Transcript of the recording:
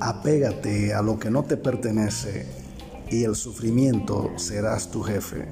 Apégate a lo que no te pertenece y el sufrimiento serás tu jefe.